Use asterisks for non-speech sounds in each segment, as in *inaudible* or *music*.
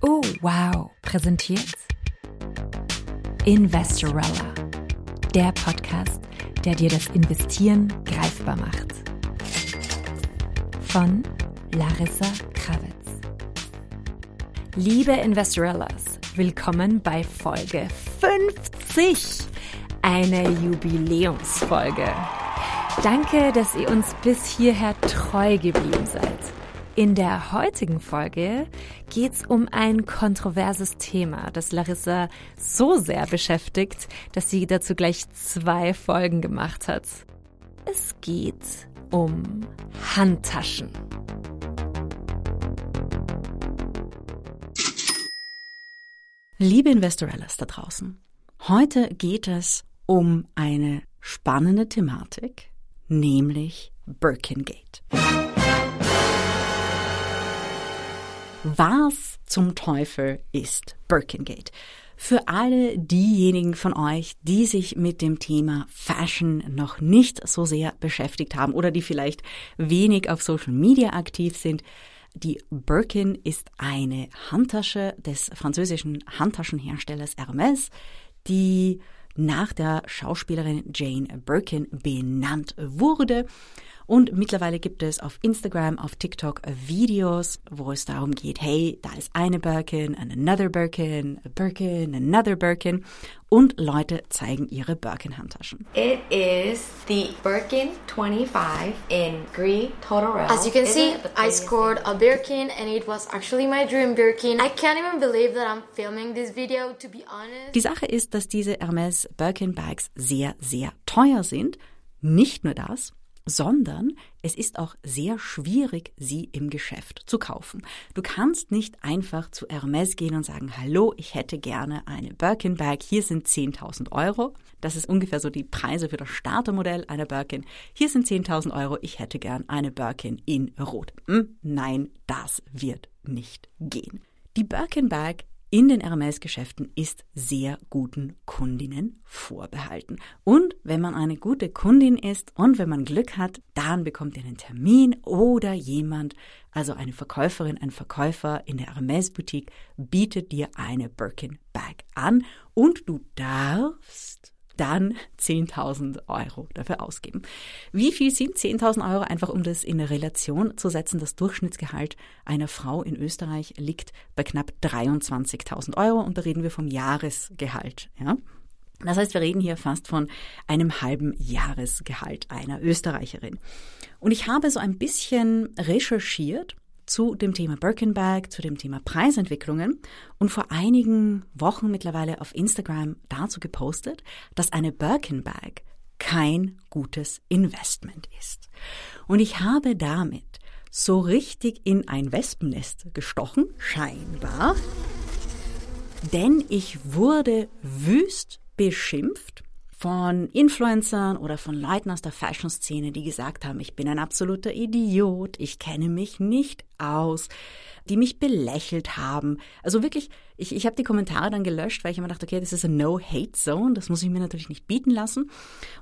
Oh, wow, präsentiert Investorella, der Podcast, der dir das Investieren greifbar macht. Von Larissa Krawitz. Liebe Investorellas, willkommen bei Folge 50, eine Jubiläumsfolge. Danke, dass ihr uns bis hierher treu geblieben seid. In der heutigen Folge geht's um ein kontroverses Thema, das Larissa so sehr beschäftigt, dass sie dazu gleich zwei Folgen gemacht hat. Es geht um Handtaschen. Liebe Investorellas da draußen, heute geht es um eine spannende Thematik, nämlich Birkengate. Was zum Teufel ist Birkengate? Für alle diejenigen von euch, die sich mit dem Thema Fashion noch nicht so sehr beschäftigt haben oder die vielleicht wenig auf Social Media aktiv sind, die Birkin ist eine Handtasche des französischen Handtaschenherstellers Hermes, die nach der Schauspielerin Jane Birkin benannt wurde. Und mittlerweile gibt es auf Instagram, auf TikTok Videos, wo es darum geht, hey, da ist eine Birkin, another Birkin, a Birkin, another Birkin. Und Leute zeigen ihre Birkin-Handtaschen. It is the Birkin 25 in Gris Totoro. As you can see, I scored a Birkin and it was actually my dream Birkin. I can't even believe that I'm filming this video, to be honest. Die Sache ist, dass diese Hermes Birkin Bags sehr, sehr teuer sind. Nicht nur das, sondern es ist auch sehr schwierig, sie im Geschäft zu kaufen. Du kannst nicht einfach zu Hermes gehen und sagen, hallo, ich hätte gerne eine Birkin Bag, hier sind 10.000 Euro. Das ist ungefähr so die Preise für das Startermodell einer Birkin. Hier sind 10.000 Euro, ich hätte gern eine Birkin in Rot. Hm, nein, das wird nicht gehen. Die Birkin Bag in den Hermes-Geschäften ist sehr guten Kundinnen vorbehalten. Und wenn man eine gute Kundin ist und wenn man Glück hat, dann bekommt ihr einen Termin oder jemand, also eine Verkäuferin, ein Verkäufer in der Hermes-Boutique bietet dir eine Birkin Bag an und du darfst dann 10.000 Euro dafür ausgeben. Wie viel sind 10.000 Euro? Einfach um das in Relation zu setzen. Das Durchschnittsgehalt einer Frau in Österreich liegt bei knapp 23.000 Euro und da reden wir vom Jahresgehalt. Ja? Das heißt, wir reden hier fast von einem halben Jahresgehalt einer Österreicherin. Und ich habe so ein bisschen recherchiert zu dem Thema Birkenbag, zu dem Thema Preisentwicklungen und vor einigen Wochen mittlerweile auf Instagram dazu gepostet, dass eine Birkenbag kein gutes Investment ist. Und ich habe damit so richtig in ein Wespennest gestochen, scheinbar, denn ich wurde wüst beschimpft von Influencern oder von Leuten aus der Fashion-Szene, die gesagt haben, ich bin ein absoluter Idiot, ich kenne mich nicht aus, die mich belächelt haben. Also wirklich, ich, ich habe die Kommentare dann gelöscht, weil ich immer dachte, okay, das ist a No-Hate-Zone, das muss ich mir natürlich nicht bieten lassen.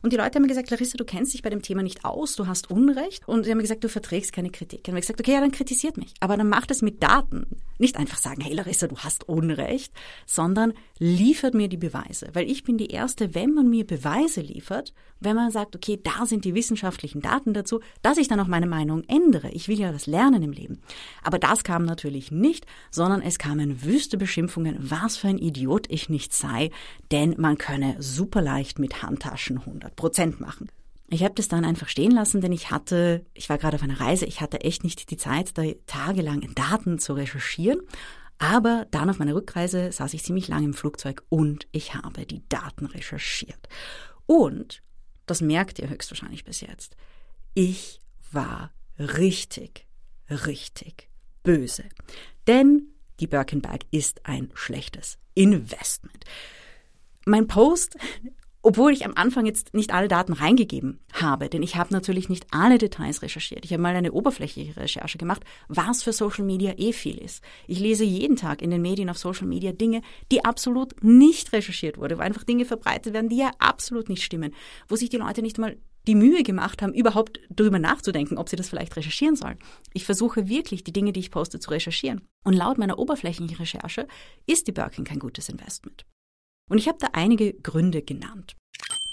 Und die Leute haben mir gesagt, Larissa, du kennst dich bei dem Thema nicht aus, du hast Unrecht. Und sie haben mir gesagt, du verträgst keine Kritik. Und haben mir gesagt, okay, ja, dann kritisiert mich. Aber dann macht es mit Daten. Nicht einfach sagen, hey Larissa, du hast Unrecht, sondern liefert mir die Beweise. Weil ich bin die Erste, wenn man mir Beweise liefert, wenn man sagt, okay, da sind die wissenschaftlichen Daten dazu, dass ich dann auch meine Meinung ändere. Ich will ja was lernen im Leben. Aber das kam natürlich nicht, sondern es kamen wüste Beschimpfungen, was für ein Idiot ich nicht sei, denn man könne super leicht mit Handtaschen 100 Prozent machen. Ich habe das dann einfach stehen lassen, denn ich hatte, ich war gerade auf einer Reise, ich hatte echt nicht die Zeit, da tagelang Daten zu recherchieren. Aber dann auf meiner Rückreise saß ich ziemlich lange im Flugzeug und ich habe die Daten recherchiert. Und, das merkt ihr höchstwahrscheinlich bis jetzt, ich war richtig, richtig böse. Denn die Birkenbag ist ein schlechtes Investment. Mein Post obwohl ich am Anfang jetzt nicht alle Daten reingegeben habe, denn ich habe natürlich nicht alle Details recherchiert. Ich habe mal eine oberflächliche Recherche gemacht, was für Social Media eh viel ist. Ich lese jeden Tag in den Medien auf Social Media Dinge, die absolut nicht recherchiert wurde, wo einfach Dinge verbreitet werden, die ja absolut nicht stimmen, wo sich die Leute nicht mal die Mühe gemacht haben, überhaupt darüber nachzudenken, ob sie das vielleicht recherchieren sollen. Ich versuche wirklich, die Dinge, die ich poste, zu recherchieren. Und laut meiner oberflächlichen Recherche ist die Birkin kein gutes Investment. Und ich habe da einige Gründe genannt.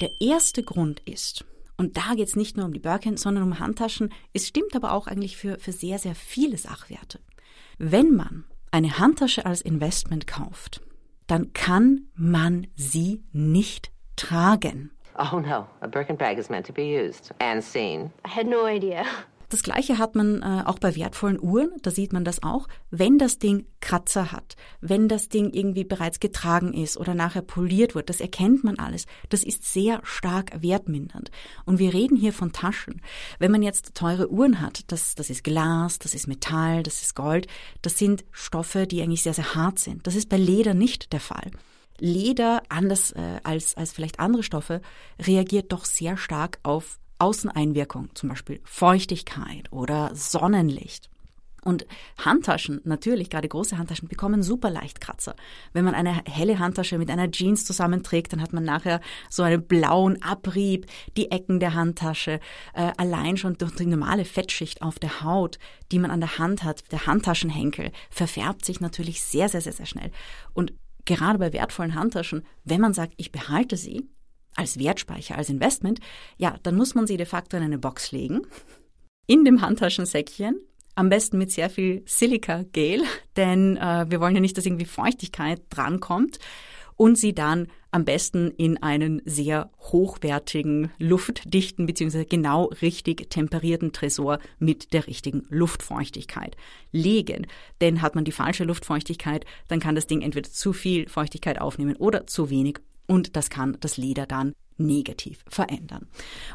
Der erste Grund ist, und da geht es nicht nur um die Birkin, sondern um Handtaschen, es stimmt aber auch eigentlich für, für sehr, sehr viele Sachwerte. Wenn man eine Handtasche als Investment kauft, dann kann man sie nicht tragen. Oh no, a Birkin bag is meant to be used and seen. I had no idea. Das gleiche hat man äh, auch bei wertvollen Uhren, da sieht man das auch, wenn das Ding Kratzer hat, wenn das Ding irgendwie bereits getragen ist oder nachher poliert wird, das erkennt man alles. Das ist sehr stark wertmindernd. Und wir reden hier von Taschen. Wenn man jetzt teure Uhren hat, das, das ist Glas, das ist Metall, das ist Gold, das sind Stoffe, die eigentlich sehr, sehr hart sind. Das ist bei Leder nicht der Fall. Leder, anders äh, als, als vielleicht andere Stoffe, reagiert doch sehr stark auf Außeneinwirkung, zum Beispiel Feuchtigkeit oder Sonnenlicht. Und Handtaschen, natürlich, gerade große Handtaschen, bekommen super leicht Kratzer. Wenn man eine helle Handtasche mit einer Jeans zusammenträgt, dann hat man nachher so einen blauen Abrieb, die Ecken der Handtasche, äh, allein schon durch die normale Fettschicht auf der Haut, die man an der Hand hat, der Handtaschenhenkel, verfärbt sich natürlich sehr, sehr, sehr, sehr schnell. Und gerade bei wertvollen Handtaschen, wenn man sagt, ich behalte sie, als Wertspeicher, als Investment, ja, dann muss man sie de facto in eine Box legen, in dem Handtaschensäckchen, am besten mit sehr viel Silikagel, denn äh, wir wollen ja nicht, dass irgendwie Feuchtigkeit drankommt und sie dann am besten in einen sehr hochwertigen, luftdichten bzw. genau richtig temperierten Tresor mit der richtigen Luftfeuchtigkeit legen. Denn hat man die falsche Luftfeuchtigkeit, dann kann das Ding entweder zu viel Feuchtigkeit aufnehmen oder zu wenig und das kann das Leder dann negativ verändern.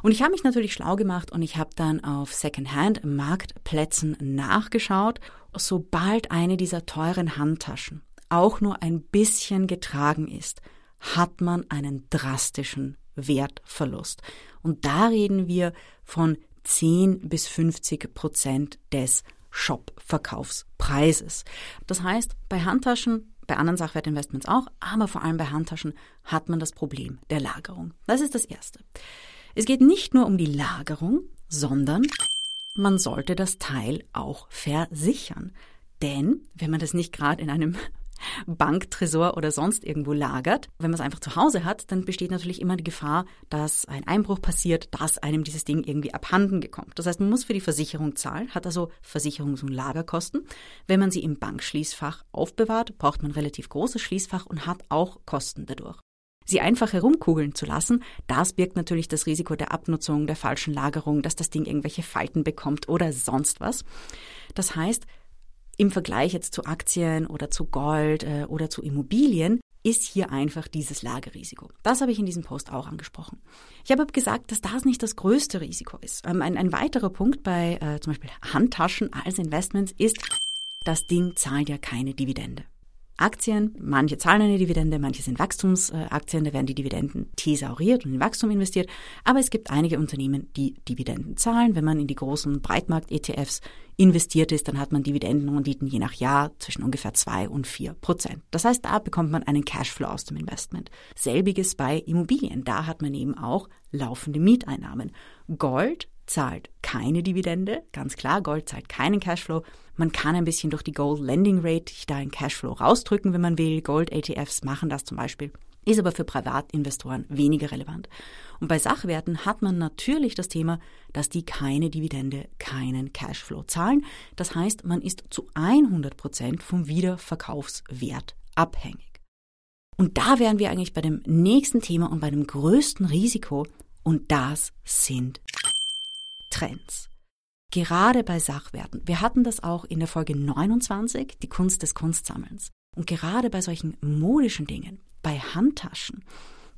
Und ich habe mich natürlich schlau gemacht und ich habe dann auf Secondhand-Marktplätzen nachgeschaut. Sobald eine dieser teuren Handtaschen auch nur ein bisschen getragen ist, hat man einen drastischen Wertverlust. Und da reden wir von 10 bis 50 Prozent des Shop-Verkaufspreises. Das heißt, bei Handtaschen bei anderen Sachwertinvestments auch, aber vor allem bei Handtaschen hat man das Problem der Lagerung. Das ist das Erste. Es geht nicht nur um die Lagerung, sondern man sollte das Teil auch versichern. Denn wenn man das nicht gerade in einem Banktresor oder sonst irgendwo lagert. Wenn man es einfach zu Hause hat, dann besteht natürlich immer die Gefahr, dass ein Einbruch passiert, dass einem dieses Ding irgendwie abhanden gekommt. Das heißt, man muss für die Versicherung zahlen, hat also Versicherungs- und Lagerkosten. Wenn man sie im Bankschließfach aufbewahrt, braucht man relativ großes Schließfach und hat auch Kosten dadurch. Sie einfach herumkugeln zu lassen, das birgt natürlich das Risiko der Abnutzung, der falschen Lagerung, dass das Ding irgendwelche Falten bekommt oder sonst was. Das heißt, im Vergleich jetzt zu Aktien oder zu Gold äh, oder zu Immobilien ist hier einfach dieses Lagerisiko. Das habe ich in diesem Post auch angesprochen. Ich habe gesagt, dass das nicht das größte Risiko ist. Ähm, ein, ein, weiterer Punkt bei äh, zum Beispiel Handtaschen als Investments ist, das Ding zahlt ja keine Dividende. Aktien, manche zahlen eine Dividende, manche sind Wachstumsaktien, da werden die Dividenden thesauriert und in Wachstum investiert. Aber es gibt einige Unternehmen, die Dividenden zahlen. Wenn man in die großen Breitmarkt-ETFs investiert ist, dann hat man Dividendenrenditen je nach Jahr zwischen ungefähr zwei und vier Prozent. Das heißt, da bekommt man einen Cashflow aus dem Investment. Selbiges bei Immobilien. Da hat man eben auch laufende Mieteinnahmen. Gold zahlt keine Dividende, ganz klar, Gold zahlt keinen Cashflow. Man kann ein bisschen durch die Gold Lending Rate da einen Cashflow rausdrücken, wenn man will. Gold ETFs machen das zum Beispiel. Ist aber für Privatinvestoren weniger relevant. Und bei Sachwerten hat man natürlich das Thema, dass die keine Dividende, keinen Cashflow zahlen. Das heißt, man ist zu 100 Prozent vom Wiederverkaufswert abhängig. Und da wären wir eigentlich bei dem nächsten Thema und bei dem größten Risiko. Und das sind Trends. Gerade bei Sachwerten. Wir hatten das auch in der Folge 29, die Kunst des Kunstsammelns. Und gerade bei solchen modischen Dingen, bei Handtaschen,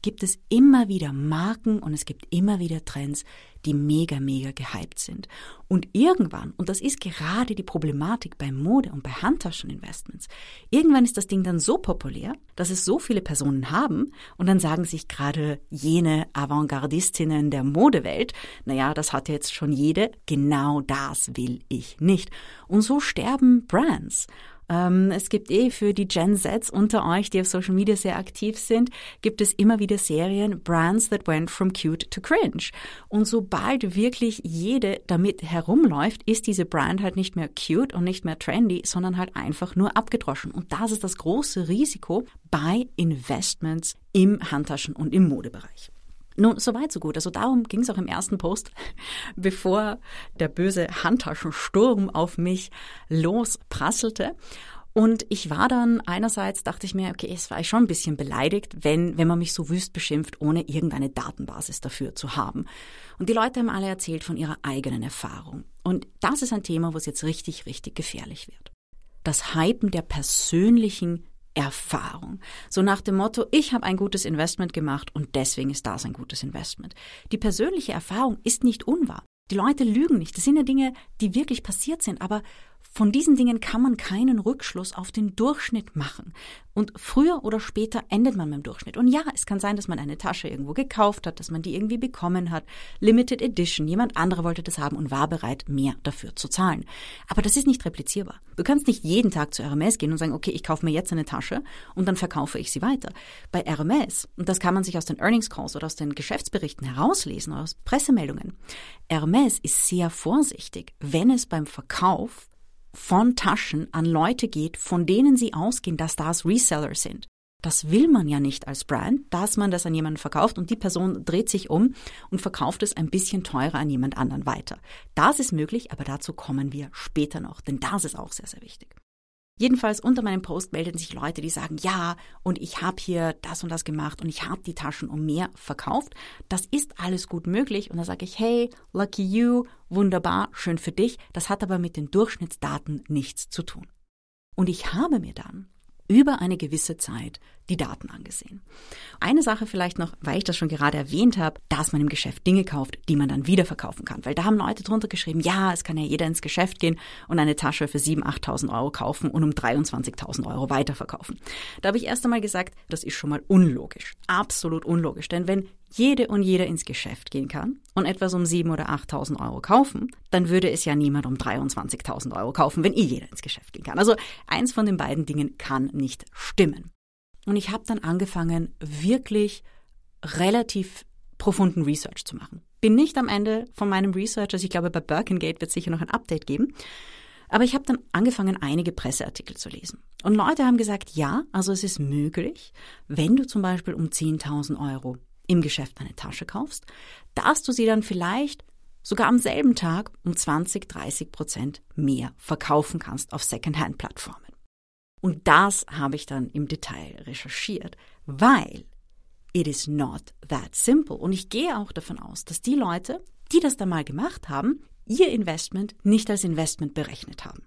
gibt es immer wieder Marken und es gibt immer wieder Trends, die mega, mega gehypt sind. Und irgendwann, und das ist gerade die Problematik bei Mode und bei Handtascheninvestments, irgendwann ist das Ding dann so populär, dass es so viele Personen haben und dann sagen sich gerade jene Avantgardistinnen der Modewelt, naja, das hat jetzt schon jede, genau das will ich nicht. Und so sterben Brands. Ähm, es gibt eh für die Gen Zs unter euch, die auf Social Media sehr aktiv sind, gibt es immer wieder Serien Brands that went from cute to cringe. Und sobald wirklich jede damit herumläuft, ist diese Brand halt nicht mehr cute und nicht mehr trendy, sondern halt einfach nur abgedroschen. Und das ist das große Risiko bei Investments im Handtaschen- und im Modebereich. Nun, so weit, so gut. Also darum ging es auch im ersten Post, *laughs* bevor der böse Handtaschensturm auf mich losprasselte. Und ich war dann einerseits, dachte ich mir, okay, es war ich schon ein bisschen beleidigt, wenn, wenn man mich so wüst beschimpft, ohne irgendeine Datenbasis dafür zu haben. Und die Leute haben alle erzählt von ihrer eigenen Erfahrung. Und das ist ein Thema, wo es jetzt richtig, richtig gefährlich wird. Das Hypen der persönlichen Erfahrung. So nach dem Motto, ich habe ein gutes Investment gemacht und deswegen ist das ein gutes Investment. Die persönliche Erfahrung ist nicht unwahr. Die Leute lügen nicht. Das sind ja Dinge, die wirklich passiert sind. Aber von diesen Dingen kann man keinen Rückschluss auf den Durchschnitt machen. Und früher oder später endet man beim Durchschnitt. Und ja, es kann sein, dass man eine Tasche irgendwo gekauft hat, dass man die irgendwie bekommen hat. Limited Edition. Jemand anderer wollte das haben und war bereit, mehr dafür zu zahlen. Aber das ist nicht replizierbar. Du kannst nicht jeden Tag zu RMS gehen und sagen, okay, ich kaufe mir jetzt eine Tasche und dann verkaufe ich sie weiter. Bei RMS, und das kann man sich aus den Earnings Calls oder aus den Geschäftsberichten herauslesen oder aus Pressemeldungen, RMS ist sehr vorsichtig, wenn es beim Verkauf von Taschen an Leute geht, von denen sie ausgehen, dass das Reseller sind. Das will man ja nicht als Brand, dass man das an jemanden verkauft und die Person dreht sich um und verkauft es ein bisschen teurer an jemand anderen weiter. Das ist möglich, aber dazu kommen wir später noch, denn das ist auch sehr, sehr wichtig. Jedenfalls unter meinem Post melden sich Leute, die sagen, ja, und ich habe hier das und das gemacht und ich habe die Taschen um mehr verkauft. Das ist alles gut möglich. Und da sage ich, hey, lucky you, wunderbar, schön für dich. Das hat aber mit den Durchschnittsdaten nichts zu tun. Und ich habe mir dann über eine gewisse Zeit die Daten angesehen. Eine Sache vielleicht noch, weil ich das schon gerade erwähnt habe, dass man im Geschäft Dinge kauft, die man dann wieder verkaufen kann. Weil da haben Leute drunter geschrieben, ja, es kann ja jeder ins Geschäft gehen und eine Tasche für 7.000, 8.000 Euro kaufen und um 23.000 Euro weiterverkaufen. Da habe ich erst einmal gesagt, das ist schon mal unlogisch. Absolut unlogisch. Denn wenn jede und jeder ins Geschäft gehen kann und etwas um 7.000 oder 8.000 Euro kaufen, dann würde es ja niemand um 23.000 Euro kaufen, wenn eh jeder ins Geschäft gehen kann. Also eins von den beiden Dingen kann nicht stimmen. Und ich habe dann angefangen, wirklich relativ profunden Research zu machen. Bin nicht am Ende von meinem Research, also ich glaube, bei Birkengate wird es sicher noch ein Update geben. Aber ich habe dann angefangen, einige Presseartikel zu lesen. Und Leute haben gesagt, ja, also es ist möglich, wenn du zum Beispiel um 10.000 Euro im Geschäft eine Tasche kaufst, dass du sie dann vielleicht sogar am selben Tag um 20, 30 Prozent mehr verkaufen kannst auf Secondhand-Plattformen. Und das habe ich dann im Detail recherchiert, weil it is not that simple. Und ich gehe auch davon aus, dass die Leute, die das da mal gemacht haben, ihr Investment nicht als Investment berechnet haben.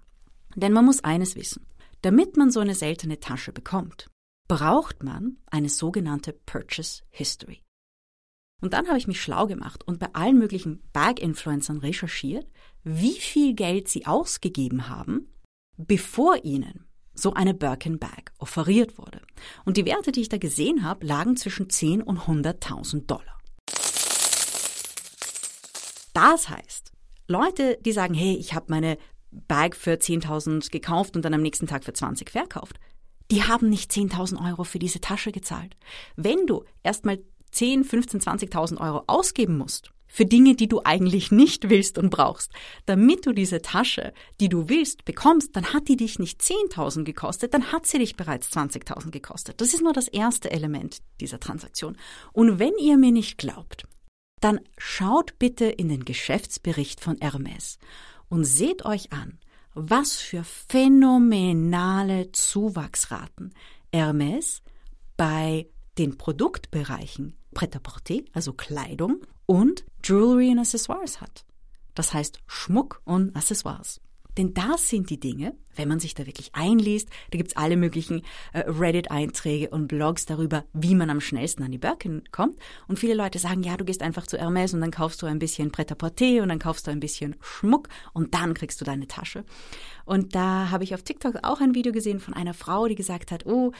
Denn man muss eines wissen. Damit man so eine seltene Tasche bekommt, braucht man eine sogenannte Purchase History. Und dann habe ich mich schlau gemacht und bei allen möglichen Bag-Influencern recherchiert, wie viel Geld sie ausgegeben haben, bevor ihnen so eine Birkin Bag offeriert wurde. Und die Werte, die ich da gesehen habe, lagen zwischen 10 und 100.000 Dollar. Das heißt, Leute, die sagen, hey, ich habe meine Bag für 10.000 gekauft und dann am nächsten Tag für 20 verkauft, die haben nicht 10.000 Euro für diese Tasche gezahlt. Wenn du erstmal 10, 15, 20.000 Euro ausgeben musst für Dinge, die du eigentlich nicht willst und brauchst, damit du diese Tasche, die du willst, bekommst, dann hat die dich nicht 10.000 gekostet, dann hat sie dich bereits 20.000 gekostet. Das ist nur das erste Element dieser Transaktion. Und wenn ihr mir nicht glaubt, dann schaut bitte in den Geschäftsbericht von Hermes und seht euch an, was für phänomenale Zuwachsraten Hermes bei den Produktbereichen Pret-à-porter, also Kleidung, und Jewelry and Accessoires hat. Das heißt Schmuck und Accessoires. Denn das sind die Dinge, wenn man sich da wirklich einliest, da gibt's alle möglichen äh, Reddit-Einträge und Blogs darüber, wie man am schnellsten an die Birkin kommt. Und viele Leute sagen, ja, du gehst einfach zu Hermes und dann kaufst du ein bisschen Pret-à-Porter und dann kaufst du ein bisschen Schmuck und dann kriegst du deine Tasche. Und da habe ich auf TikTok auch ein Video gesehen von einer Frau, die gesagt hat, oh,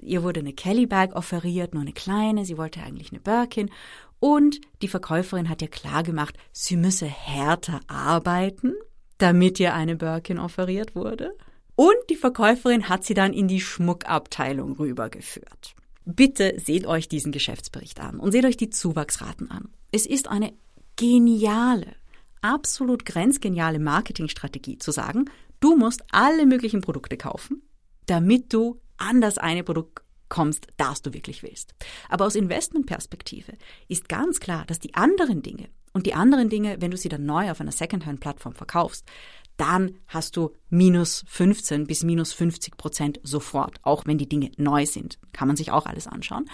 ihr wurde eine Kelly Bag offeriert, nur eine kleine, sie wollte eigentlich eine Birkin. Und die Verkäuferin hat ihr klar gemacht, sie müsse härter arbeiten, damit ihr eine Birkin offeriert wurde. Und die Verkäuferin hat sie dann in die Schmuckabteilung rübergeführt. Bitte seht euch diesen Geschäftsbericht an und seht euch die Zuwachsraten an. Es ist eine geniale, absolut grenzgeniale Marketingstrategie zu sagen, du musst alle möglichen Produkte kaufen, damit du an das eine Produkt kommst, das du wirklich willst. Aber aus Investmentperspektive ist ganz klar, dass die anderen Dinge und die anderen Dinge, wenn du sie dann neu auf einer Secondhand-Plattform verkaufst, dann hast du minus 15 bis minus 50 Prozent sofort, auch wenn die Dinge neu sind. Kann man sich auch alles anschauen.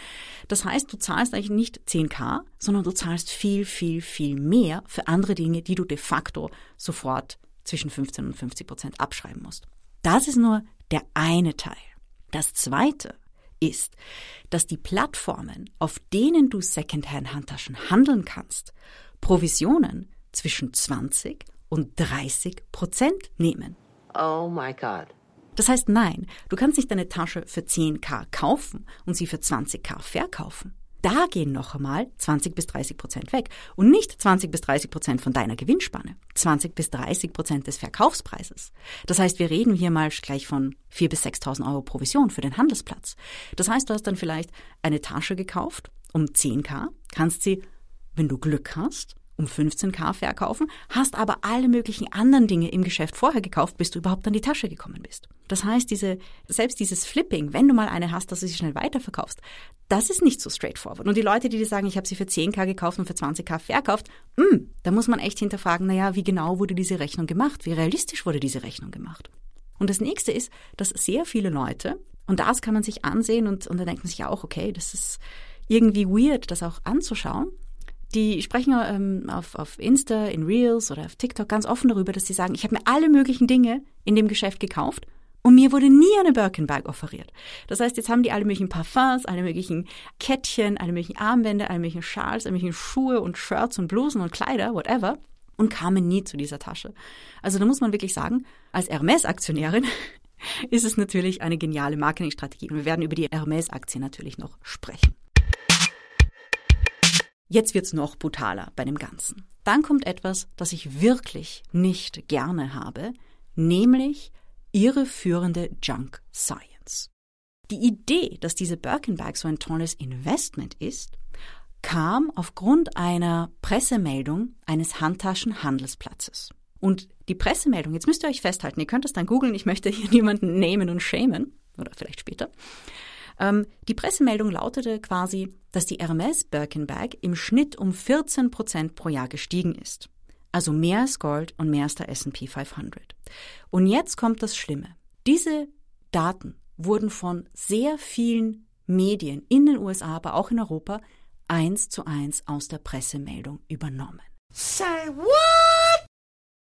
Das heißt, du zahlst eigentlich nicht 10k, sondern du zahlst viel, viel, viel mehr für andere Dinge, die du de facto sofort zwischen 15 und 50 Prozent abschreiben musst. Das ist nur der eine Teil. Das zweite ist, dass die Plattformen, auf denen du Secondhand-Handtaschen handeln kannst, Provisionen zwischen 20 und 30 Prozent nehmen. Oh my God. Das heißt, nein, du kannst nicht deine Tasche für 10k kaufen und sie für 20k verkaufen. Da gehen noch einmal 20 bis 30 Prozent weg und nicht 20 bis 30 Prozent von deiner Gewinnspanne, 20 bis 30 Prozent des Verkaufspreises. Das heißt, wir reden hier mal gleich von 4.000 bis 6.000 Euro Provision für den Handelsplatz. Das heißt, du hast dann vielleicht eine Tasche gekauft um 10k, kannst sie, wenn du Glück hast, um 15k verkaufen, hast aber alle möglichen anderen Dinge im Geschäft vorher gekauft, bis du überhaupt an die Tasche gekommen bist. Das heißt, diese, selbst dieses Flipping, wenn du mal eine hast, dass du sie schnell weiterverkaufst, das ist nicht so straightforward. Und die Leute, die dir sagen, ich habe sie für 10k gekauft und für 20k verkauft, mh, hm, da muss man echt hinterfragen, naja, wie genau wurde diese Rechnung gemacht? Wie realistisch wurde diese Rechnung gemacht? Und das nächste ist, dass sehr viele Leute, und das kann man sich ansehen und, und da denkt man sich auch, okay, das ist irgendwie weird, das auch anzuschauen, die sprechen ähm, auf, auf Insta, in Reels oder auf TikTok ganz offen darüber, dass sie sagen, ich habe mir alle möglichen Dinge in dem Geschäft gekauft und mir wurde nie eine Birkenbag offeriert. Das heißt, jetzt haben die alle möglichen Parfums, alle möglichen Kettchen, alle möglichen Armbänder, alle möglichen Schals, alle möglichen Schuhe und Shirts und Blusen und Kleider, whatever, und kamen nie zu dieser Tasche. Also da muss man wirklich sagen, als Hermes-Aktionärin *laughs* ist es natürlich eine geniale Marketingstrategie. Und wir werden über die Hermes-Aktie natürlich noch sprechen. Jetzt wird's noch brutaler bei dem Ganzen. Dann kommt etwas, das ich wirklich nicht gerne habe, nämlich irreführende Junk Science. Die Idee, dass diese Birkenbag so ein tolles Investment ist, kam aufgrund einer Pressemeldung eines Handtaschenhandelsplatzes. Und die Pressemeldung, jetzt müsst ihr euch festhalten, ihr könnt es dann googeln, ich möchte hier niemanden nehmen und schämen, oder vielleicht später. Ähm, die Pressemeldung lautete quasi, dass die Hermes Birkenbag im Schnitt um 14 Prozent pro Jahr gestiegen ist. Also mehr als Gold und mehr als der S&P 500. Und jetzt kommt das Schlimme. Diese Daten wurden von sehr vielen Medien in den USA, aber auch in Europa eins zu eins aus der Pressemeldung übernommen. Say what?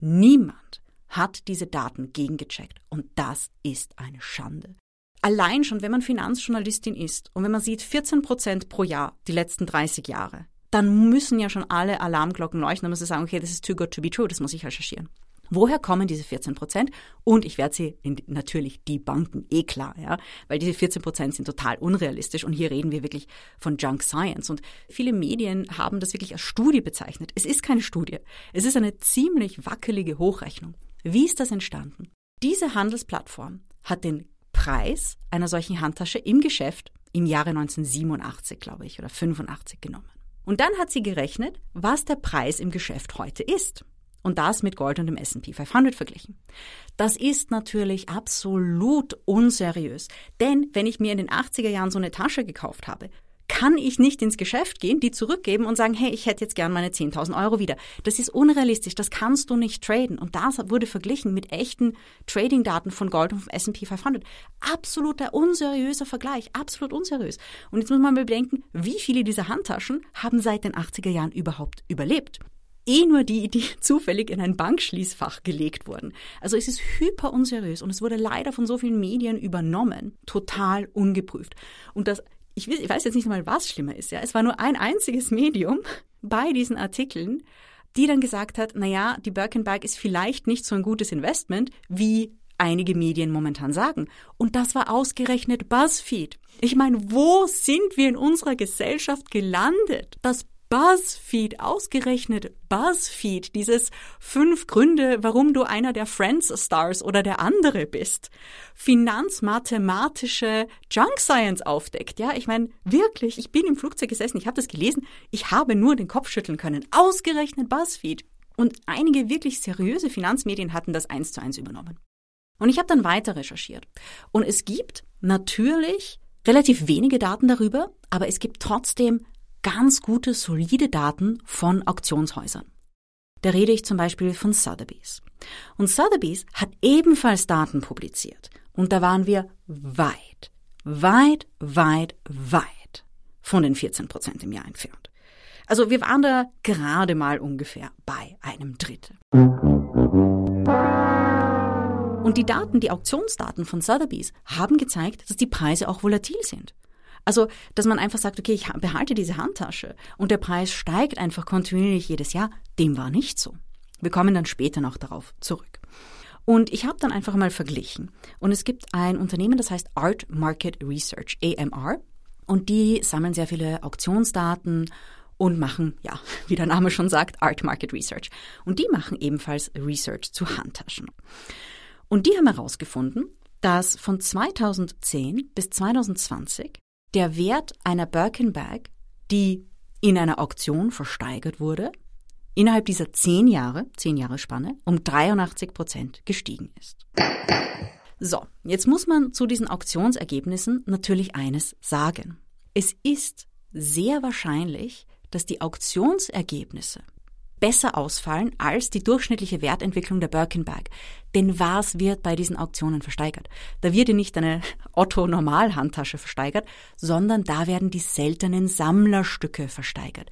Niemand hat diese Daten gegengecheckt und das ist eine Schande. Allein schon, wenn man Finanzjournalistin ist und wenn man sieht 14 Prozent pro Jahr die letzten 30 Jahre, dann müssen ja schon alle Alarmglocken leuchten, muss ich sagen, okay, das ist too good to be true, das muss ich recherchieren. Woher kommen diese 14 Prozent? Und ich werde sie in, natürlich die Banken, eh klar, ja, weil diese 14 Prozent sind total unrealistisch und hier reden wir wirklich von Junk Science und viele Medien haben das wirklich als Studie bezeichnet. Es ist keine Studie. Es ist eine ziemlich wackelige Hochrechnung. Wie ist das entstanden? Diese Handelsplattform hat den Preis einer solchen Handtasche im Geschäft im Jahre 1987, glaube ich, oder 85 genommen. Und dann hat sie gerechnet, was der Preis im Geschäft heute ist. Und das mit Gold und dem S&P 500 verglichen. Das ist natürlich absolut unseriös. Denn wenn ich mir in den 80er Jahren so eine Tasche gekauft habe, kann ich nicht ins Geschäft gehen, die zurückgeben und sagen, hey, ich hätte jetzt gern meine 10.000 Euro wieder. Das ist unrealistisch, das kannst du nicht traden. Und das wurde verglichen mit echten Trading-Daten von Gold und vom S&P 500. Absoluter unseriöser Vergleich, absolut unseriös. Und jetzt muss man mal bedenken, wie viele dieser Handtaschen haben seit den 80er Jahren überhaupt überlebt eh nur die, die *laughs* zufällig in ein Bankschließfach gelegt wurden. Also es ist hyper unseriös und es wurde leider von so vielen Medien übernommen, total ungeprüft. Und das ich, ich weiß jetzt nicht mal, was schlimmer ist. Ja, es war nur ein einziges Medium bei diesen Artikeln, die dann gesagt hat, na ja, die Birkenbag ist vielleicht nicht so ein gutes Investment, wie einige Medien momentan sagen. Und das war ausgerechnet BuzzFeed. Ich meine, wo sind wir in unserer Gesellschaft gelandet, dass BuzzFeed, ausgerechnet BuzzFeed, dieses fünf Gründe, warum du einer der Friends Stars oder der andere bist, finanzmathematische Junk Science aufdeckt. Ja, ich meine, wirklich, ich bin im Flugzeug gesessen, ich habe das gelesen, ich habe nur den Kopf schütteln können. Ausgerechnet BuzzFeed. Und einige wirklich seriöse Finanzmedien hatten das eins zu eins übernommen. Und ich habe dann weiter recherchiert. Und es gibt natürlich relativ wenige Daten darüber, aber es gibt trotzdem ganz gute, solide Daten von Auktionshäusern. Da rede ich zum Beispiel von Sotheby's. Und Sotheby's hat ebenfalls Daten publiziert. Und da waren wir weit, weit, weit, weit von den 14 Prozent im Jahr entfernt. Also wir waren da gerade mal ungefähr bei einem Drittel. Und die Daten, die Auktionsdaten von Sotheby's haben gezeigt, dass die Preise auch volatil sind. Also, dass man einfach sagt, okay, ich behalte diese Handtasche und der Preis steigt einfach kontinuierlich jedes Jahr, dem war nicht so. Wir kommen dann später noch darauf zurück. Und ich habe dann einfach mal verglichen. Und es gibt ein Unternehmen, das heißt Art Market Research, AMR. Und die sammeln sehr viele Auktionsdaten und machen, ja, *laughs* wie der Name schon sagt, Art Market Research. Und die machen ebenfalls Research zu Handtaschen. Und die haben herausgefunden, dass von 2010 bis 2020 der Wert einer Birkin Bag, die in einer Auktion versteigert wurde, innerhalb dieser zehn Jahre, zehn Jahre Spanne, um 83 Prozent gestiegen ist. So, jetzt muss man zu diesen Auktionsergebnissen natürlich eines sagen. Es ist sehr wahrscheinlich, dass die Auktionsergebnisse besser ausfallen als die durchschnittliche Wertentwicklung der Birkin Bag. Denn was wird bei diesen Auktionen versteigert? Da wird ja nicht eine *laughs* Otto-Normal-Handtasche versteigert, sondern da werden die seltenen Sammlerstücke versteigert.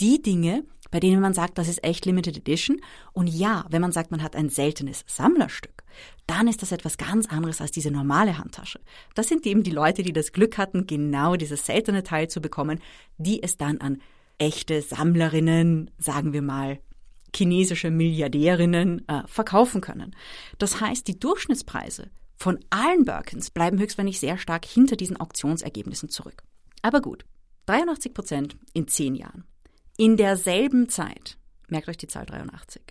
Die Dinge, bei denen man sagt, das ist echt Limited Edition. Und ja, wenn man sagt, man hat ein seltenes Sammlerstück, dann ist das etwas ganz anderes als diese normale Handtasche. Das sind eben die Leute, die das Glück hatten, genau dieses seltene Teil zu bekommen, die es dann an echte Sammlerinnen, sagen wir mal, chinesische Milliardärinnen äh, verkaufen können. Das heißt, die Durchschnittspreise von allen Birkins bleiben höchstwahrscheinlich sehr stark hinter diesen Auktionsergebnissen zurück. Aber gut, 83 Prozent in zehn Jahren. In derselben Zeit, merkt euch die Zahl 83,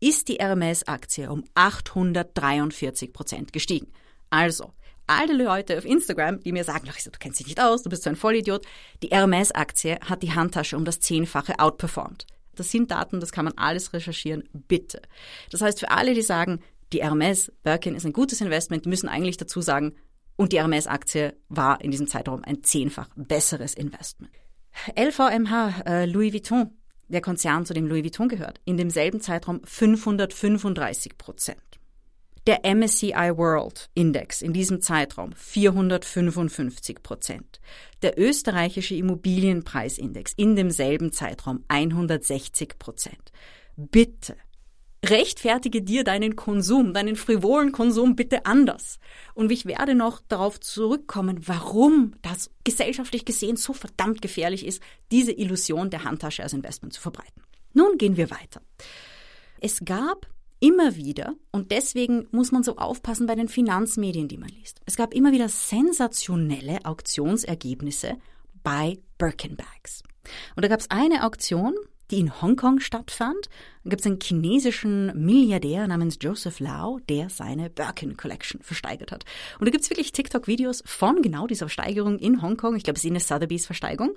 ist die Hermes-Aktie um 843 Prozent gestiegen. Also, alle Leute auf Instagram, die mir sagen, Larissa, du kennst dich nicht aus, du bist so ein Vollidiot. Die Hermes-Aktie hat die Handtasche um das Zehnfache outperformed. Das sind Daten, das kann man alles recherchieren, bitte. Das heißt, für alle, die sagen, die Hermes Birkin ist ein gutes Investment, die müssen eigentlich dazu sagen, und die Hermes-Aktie war in diesem Zeitraum ein zehnfach besseres Investment. LVMH, äh, Louis Vuitton, der Konzern, zu dem Louis Vuitton gehört, in demselben Zeitraum 535 Prozent. Der MSCI World Index in diesem Zeitraum 455 Prozent. Der österreichische Immobilienpreisindex in demselben Zeitraum 160 Prozent. Bitte rechtfertige dir deinen Konsum, deinen frivolen Konsum bitte anders. Und ich werde noch darauf zurückkommen, warum das gesellschaftlich gesehen so verdammt gefährlich ist, diese Illusion der Handtasche als Investment zu verbreiten. Nun gehen wir weiter. Es gab immer wieder, und deswegen muss man so aufpassen bei den Finanzmedien, die man liest. Es gab immer wieder sensationelle Auktionsergebnisse bei Birkin Bags. Und da gab es eine Auktion, die in Hongkong stattfand. Da gibt es einen chinesischen Milliardär namens Joseph Lau, der seine Birkin Collection versteigert hat. Und da gibt es wirklich TikTok-Videos von genau dieser Versteigerung in Hongkong. Ich glaube, es ist eine Sotheby's Versteigerung.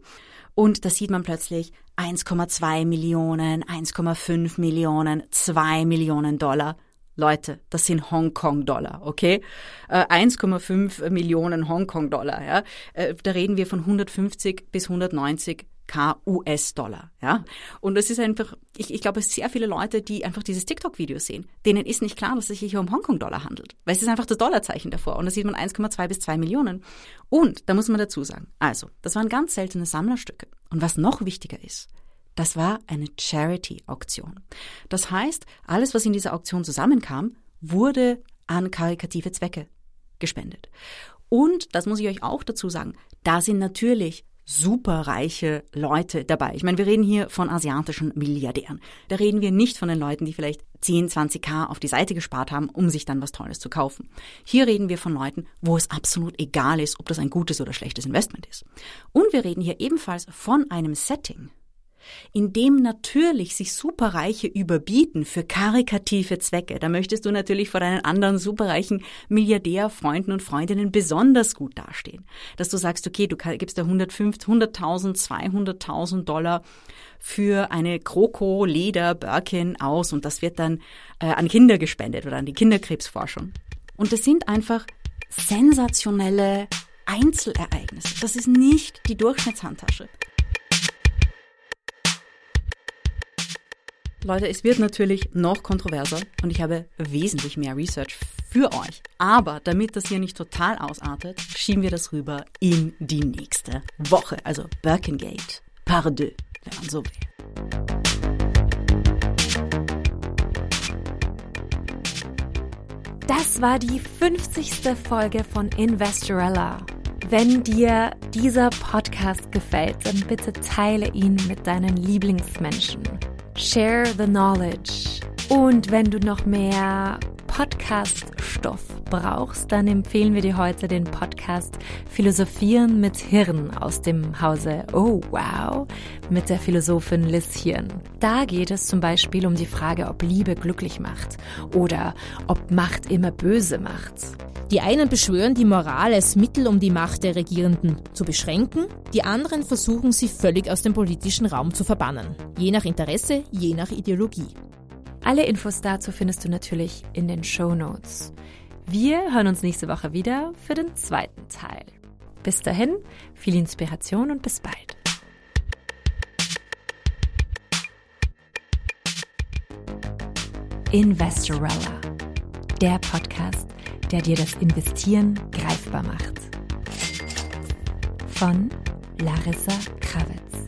Und da sieht man plötzlich 1,2 Millionen, 1,5 Millionen, 2 Millionen Dollar. Leute, das sind Hongkong-Dollar, okay? Äh, 1,5 Millionen Hongkong-Dollar, ja? Äh, da reden wir von 150 bis 190 K US-Dollar, ja. Und das ist einfach, ich, ich glaube, sehr viele Leute, die einfach dieses TikTok-Video sehen, denen ist nicht klar, dass es sich hier um Hongkong-Dollar handelt. Weil es ist einfach das Dollarzeichen davor. Und da sieht man 1,2 bis 2 Millionen. Und, da muss man dazu sagen, also, das waren ganz seltene Sammlerstücke. Und was noch wichtiger ist, das war eine Charity-Auktion. Das heißt, alles, was in dieser Auktion zusammenkam, wurde an karikative Zwecke gespendet. Und, das muss ich euch auch dazu sagen, da sind natürlich superreiche Leute dabei. Ich meine, wir reden hier von asiatischen Milliardären. Da reden wir nicht von den Leuten, die vielleicht 10, 20k auf die Seite gespart haben, um sich dann was Tolles zu kaufen. Hier reden wir von Leuten, wo es absolut egal ist, ob das ein gutes oder schlechtes Investment ist. Und wir reden hier ebenfalls von einem Setting, indem natürlich sich Superreiche überbieten für karikative Zwecke. Da möchtest du natürlich vor deinen anderen superreichen Milliardärfreunden und Freundinnen besonders gut dastehen. Dass du sagst, okay, du gibst da 150, 100.000, 200.000 Dollar für eine Kroko-Leder Birkin aus und das wird dann äh, an Kinder gespendet oder an die Kinderkrebsforschung. Und das sind einfach sensationelle Einzelereignisse. Das ist nicht die Durchschnittshandtasche. Leute, es wird natürlich noch kontroverser und ich habe wesentlich mehr Research für euch. Aber damit das hier nicht total ausartet, schieben wir das rüber in die nächste Woche. Also Birkengate, par deux, wenn man so will. Das war die 50. Folge von Investorella. Wenn dir dieser Podcast gefällt, dann bitte teile ihn mit deinen Lieblingsmenschen. Share the Knowledge. Und wenn du noch mehr Podcast-Stoff brauchst, dann empfehlen wir dir heute den Podcast Philosophieren mit Hirn aus dem Hause Oh Wow mit der Philosophin Liz Hirn. Da geht es zum Beispiel um die Frage, ob Liebe glücklich macht oder ob Macht immer böse macht. Die einen beschwören die Moral als Mittel, um die Macht der Regierenden zu beschränken, die anderen versuchen sie völlig aus dem politischen Raum zu verbannen. Je nach Interesse, je nach Ideologie. Alle Infos dazu findest du natürlich in den Show Notes. Wir hören uns nächste Woche wieder für den zweiten Teil. Bis dahin, viel Inspiration und bis bald. Investorella, der Podcast der dir das Investieren greifbar macht. Von Larissa Krawitz.